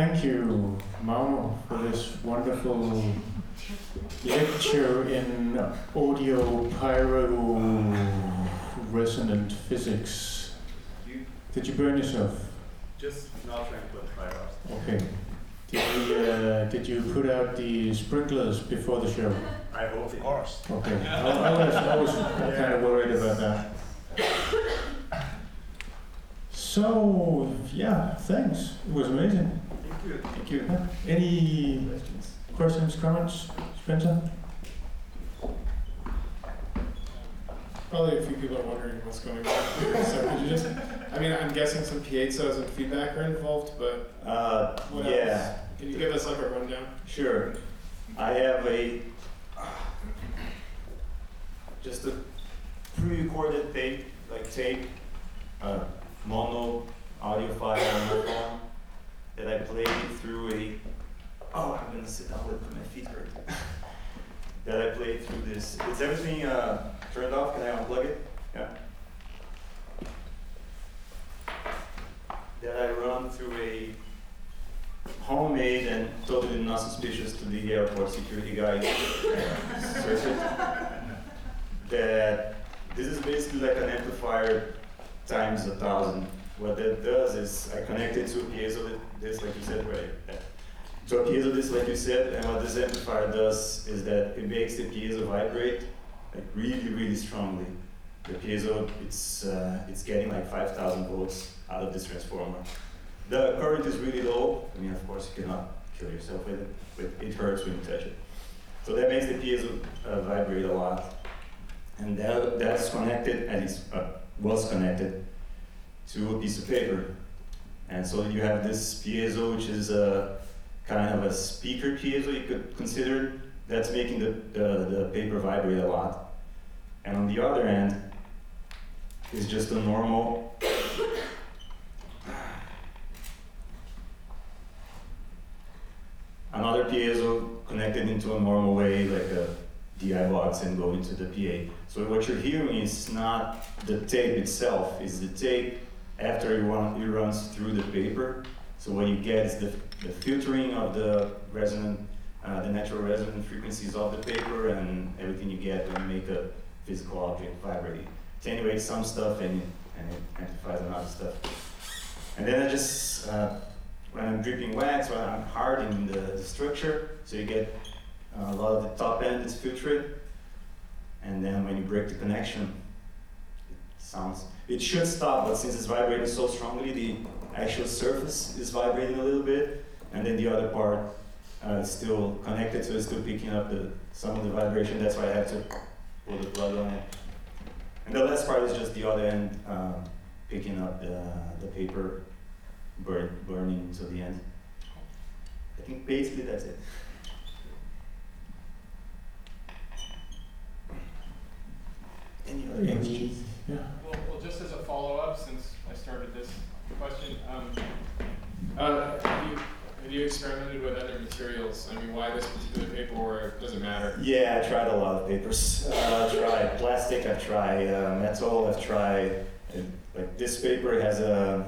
Thank you, Mao, for this wonderful lecture in audio pyro resonant physics. Did you burn yourself? Just not trying to put fire out. Okay. Did you, uh, did you put out the sprinklers before the show? I hope Of course. Okay. I, I was, I was kind of worried about that. So, yeah, thanks. It was amazing. Thank you. Thank. Any questions, comments, Spencer? Probably a few people are wondering what's going on here. So could you just, I mean, I'm guessing some piezos and feedback are involved, but Uh, what yeah, else? Can you give us like a rundown? sure. I have a just a pre-recorded tape, like tape, uh, mono audio file on my phone that I played through a. Oh, I'm gonna sit down with my feet hurt. that I played through this. Is everything uh, turned off? Can I unplug it? Yeah. That I run through a homemade and totally not suspicious to the airport security guy circuit. That this is basically like an amplifier times a thousand. What that does is I connect it to a piezo disc, like you said, right? To a piezo disc, like you said, and what this amplifier does is that it makes the piezo vibrate like really, really strongly. The piezo, it's uh, it's getting like 5,000 volts out of this transformer. The current is really low. I mean, of course, you cannot kill yourself with it, but it hurts when you touch it. So that makes the piezo uh, vibrate a lot. And that, that's connected, and it uh, was connected to a piece of paper. And so you have this piezo, which is a kind of a speaker piezo, you could consider. That's making the, the, the paper vibrate a lot. And on the other end is just a normal another piezo connected into a normal way, like a DI box, and go into the PA. So what you're hearing is not the tape itself, is the tape after it, run, it runs through the paper. So what you get is the, the filtering of the resonant, uh, the natural resonant frequencies of the paper, and everything you get when you make a physical object vibrate. Attenuates some stuff and, and it amplifies another stuff. And then I just uh, when I'm dripping wax, when I'm hardening the, the structure, so you get uh, a lot of the top end is filtered, and then when you break the connection, it sounds. It should stop, but since it's vibrating so strongly, the actual surface is vibrating a little bit, and then the other part uh, is still connected, so it's still picking up the some of the vibration. That's why I have to pull the plug on it. And the last part is just the other end um, picking up the, the paper burn, burning to the end. I think basically that's it. Any other questions? Yeah. Well, well, just as a follow-up, since I started this question, um, uh, have you, have you experimented with other materials? I mean, why this particular paper, or doesn't matter? Yeah, I tried a lot of papers. Uh, I've tried plastic, I've tried uh, metal, I've tried, like this paper has a,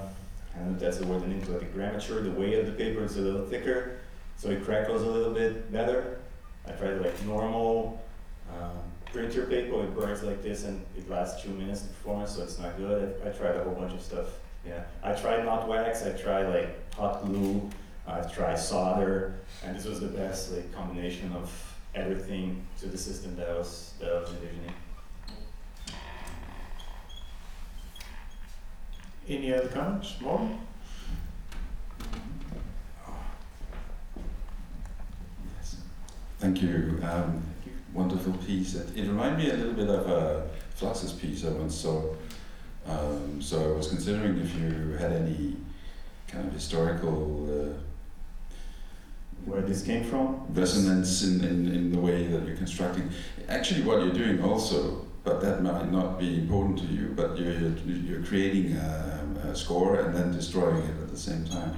I don't know if that's the word in English, like a grammature, the weight of the paper is a little thicker, so it crackles a little bit better. I tried like normal um, your paper, it burns like this and it lasts two minutes in performance, so it's not good. I, I tried a whole bunch of stuff. Yeah, I tried not wax, I tried like hot glue, I've tried solder, and this was the best like combination of everything to the system that I was that I was envisioning. Any other comments? More? Thank you. Um, wonderful piece. It, it reminded me a little bit of a Fluxus piece I once saw. Um, so I was considering if you had any kind of historical uh, Where this came from? resonance in, in, in the way that you're constructing. Actually, what you're doing also, but that might not be important to you, but you're, you're, you're creating a, a score and then destroying it at the same time.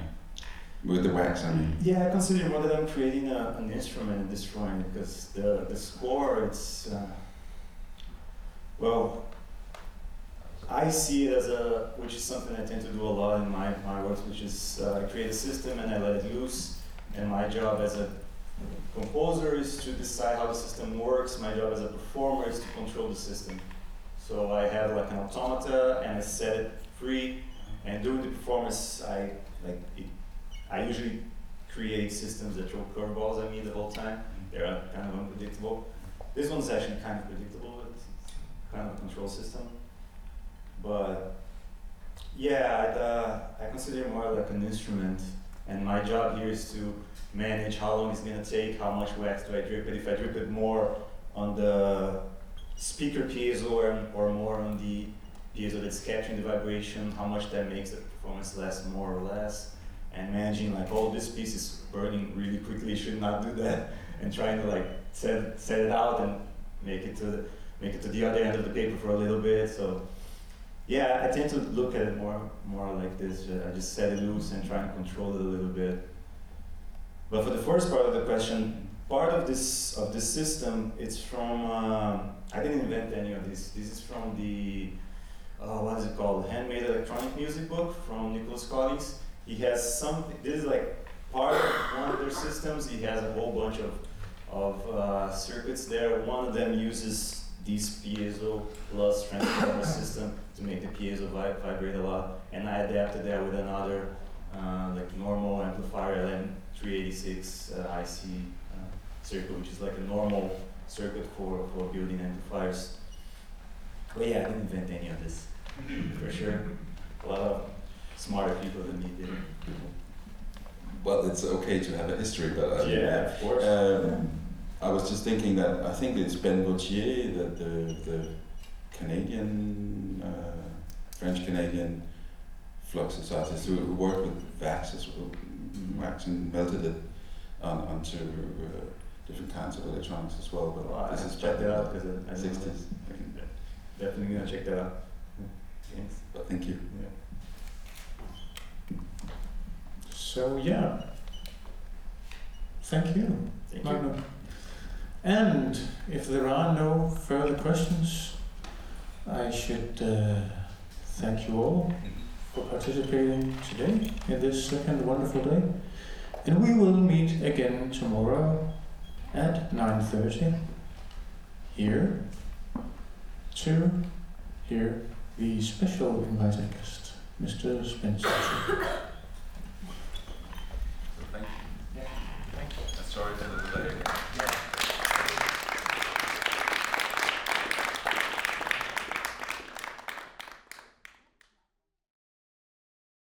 With the wax, I mean. Yeah, I consider more than creating a, an instrument and destroying it because the the score it's uh, well I see it as a, which is something I tend to do a lot in my, my works, which is uh, I create a system and I let it loose. And my job as a composer is to decide how the system works. My job as a performer is to control the system. So I have like an automata and I set it free. And during the performance, I like it, I usually create systems that throw curveballs at me the whole time. They're kind of unpredictable. This one's actually kind of predictable. It's kind of a control system. But yeah, I, uh, I consider it more like an instrument, and my job here is to manage how long it's gonna take, how much wax do I drip it, if I drip it more on the speaker piezo or, or more on the piezo that's capturing the vibration, how much that makes the performance last more or less, and managing like, oh, this piece is burning really quickly, should not do that, and trying to like set, set it out and make it to the, make it to the other end of the paper for a little bit, so yeah, I tend to look at it more more like this. I just set it loose and try and control it a little bit. But for the first part of the question, part of this of this system, it's from uh, I didn't invent any of this. This is from the uh, what is it called? Handmade electronic music book from Nicolas Collins. He has some. This is like part of one of their systems. He has a whole bunch of of uh, circuits there. One of them uses this piezo plus transformer system to make the piezo vi- vibrate a lot. And I adapted that with another uh, like normal amplifier LM386 uh, IC uh, circuit, which is like a normal circuit for, for building amplifiers. But yeah, I didn't invent any of this for sure. A lot of smarter people than me did. Well, it's okay to have a history, but uh, Yeah, of course. Um, I was just thinking that I think it's Ben Gauthier, the, the, the Canadian, uh, French Canadian fluxus artist who worked with wax, as well, wax and melted it on, onto uh, different kinds of electronics as well. But Well, I this is check that out because I, I 60s. Definitely gonna check that out. Thanks. But thank you. Yeah. So yeah. Thank you. Thank you. And if there are no further questions, I should uh, thank you all for participating today in this second wonderful day. And we will meet again tomorrow at 9.30 here to hear the special invited guest, Mr. Spencer.